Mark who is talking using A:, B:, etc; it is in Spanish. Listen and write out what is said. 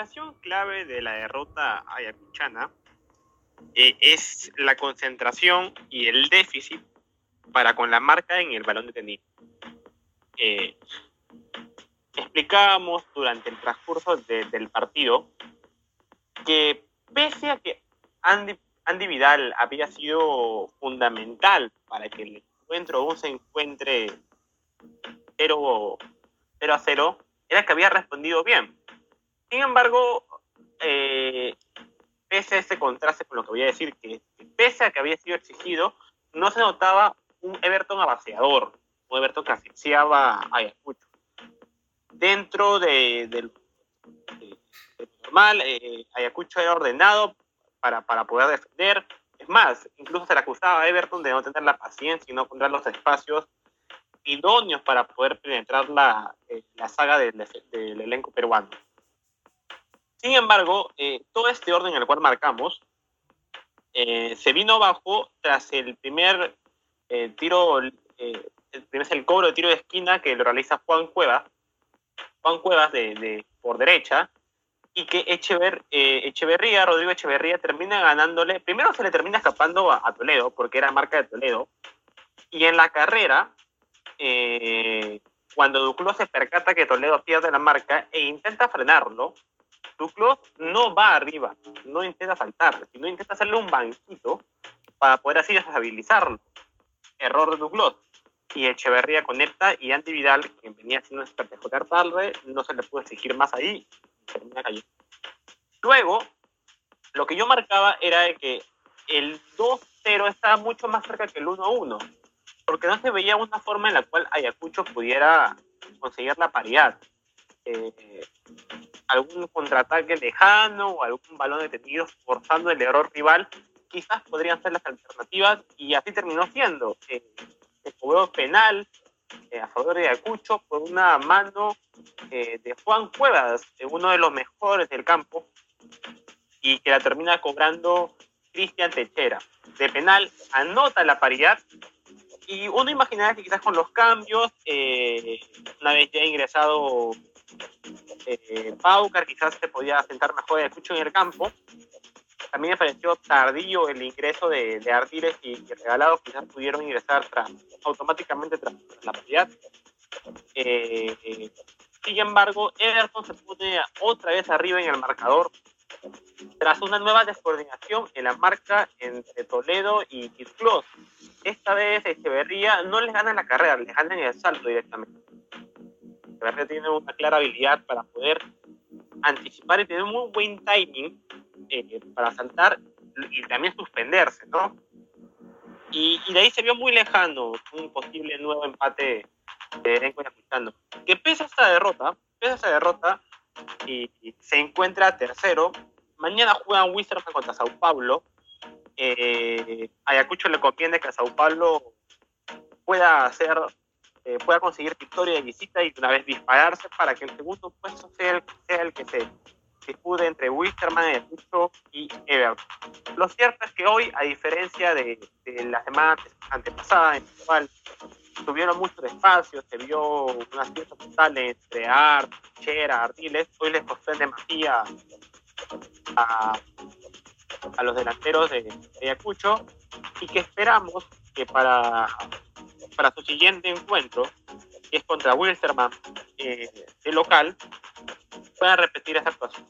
A: explicación clave de la derrota ayacuchana eh, es la concentración y el déficit para con la marca en el balón detenido. Eh, explicábamos durante el transcurso del partido que pese a que Andy, Andy, Vidal había sido fundamental para que el encuentro aún se encuentre 0, 0 a 0, era que había respondido bien. Sin embargo, eh, pese a ese contraste con lo que voy a decir, que pese a que había sido exigido, no se notaba un Everton abaseador, un Everton que asfixiaba a Ayacucho. Dentro de, del normal, eh, Ayacucho era ordenado para, para poder defender. Es más, incluso se le acusaba a Everton de no tener la paciencia y no encontrar los espacios idóneos para poder penetrar la, eh, la saga del, elenco peruano. Sin embargo, eh, todo este orden en el cual marcamos eh, se vino abajo tras el primer eh, tiro, el, el cobro de tiro de esquina que lo realiza Juan Cuevas, Juan Cuevas de, de por derecha, y que Echever, Echeverría, Rodrigo Echeverría, termina ganándole, primero se le termina escapando a, a Toledo, porque era marca de Toledo, y en la carrera cuando Duclos se percata que Toledo pierde la marca e intenta frenarlo, Duclos no va arriba, no intenta saltar, sino intenta hacerle un banquito para poder así desestabilizarlo. Error de Duclos. Y Echeverría conecta y Andy Vidal, quien venía haciendo espectacular tarde, no se le pudo exigir más ahí. Luego, lo que yo marcaba era que el 2-0 estaba mucho más cerca que el 1-1 porque no se veía una forma en la cual Ayacucho pudiera conseguir la paridad. Eh, algún contraataque lejano o algún balón detenido forzando el error rival, quizás podrían ser las alternativas y así terminó siendo. Eh, cobró penal eh, a favor de Ayacucho por una mano eh, de Juan Cuevas, uno de los mejores del campo, y que la termina cobrando Cristian Techera. De penal anota la paridad y uno imaginaba que quizás con los cambios, eh, una vez ya ingresado eh, quizás se podía sentar mejor el escucho en el campo. También me pareció tardío el ingreso de, de y, y, Regalados, quizás pudieron ingresar tras, automáticamente tras la paridad. Eh, sin embargo, Everton se pone otra vez arriba en el marcador tras una nueva descoordinación en la marca entre Toledo y Quisclos. Esta vez Echeverría no les gana la carrera, les gana en el salto directamente. Echeverría tiene una clara habilidad para poder anticipar y tener un muy buen timing eh, para saltar y también suspenderse, ¿no? Y, de ahí se vio muy lejano un posible nuevo empate de Erenco Que pese a esta derrota, pese a esta derrota, y, y se encuentra tercero. Mañana juegan Wizards contra Sao Paulo. Eh, Ayacucho le conviene que a Sao Paulo pueda hacer, eh, pueda conseguir victoria de visita y una vez dispararse para que el segundo puesto sea el, sea el que se dispude entre Wisterman, Ayacucho y Everton. Lo cierto es que hoy, a diferencia de, de la semana antepasada, en la cual tuvieron mucho espacio, se vio una cierta total entre Art, Chera, Ardiles, hoy les costó demasía a, a los delanteros de Ayacucho y que esperamos que para, para su siguiente encuentro, que es contra Wilstermann, eh, el local, puedan repetir esa actuación.